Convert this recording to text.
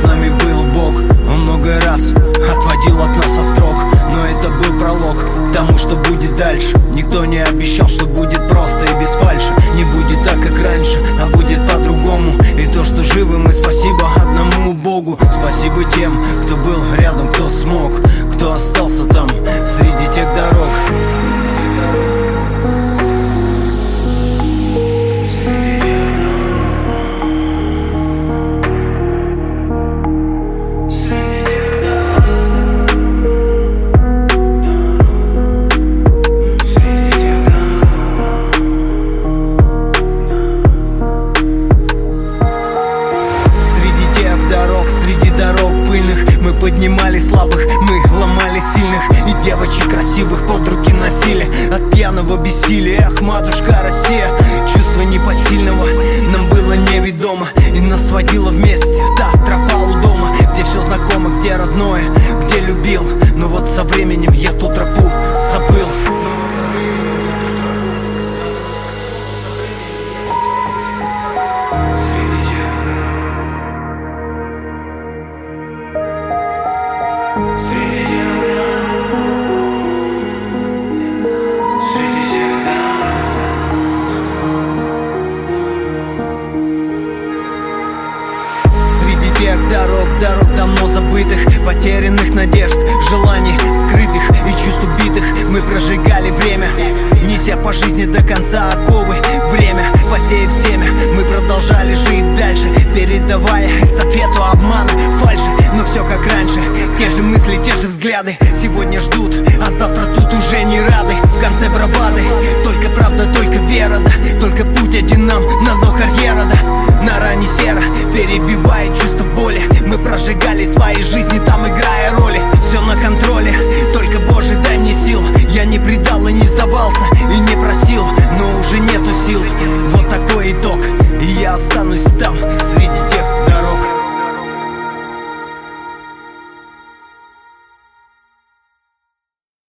С нами был Бог, он много раз отводил от нас острог. Но это был пролог к тому, что будет дальше. Никто не обещал, что будет просто. Поднимали слабых, мы ломали сильных. И девочек красивых под руки носили. От пьяного бессилия, ах, матушка Россия. Чувство непосильного нам было неведомо. И нас сводило вместе та тропа у дома Где все знакомо, где родное, где любил. Но вот со временем я ту Тех дорог, дорог давно забытых Потерянных надежд, желаний скрытых и чувств убитых. Мы прожигали время, неся по жизни до конца оковы. Бремя, посеяв семя, мы продолжали жить дальше Передавая эстафету обмана, фальши. Но все как раньше, те же мысли, те же взгляды Мы прожигали свои жизни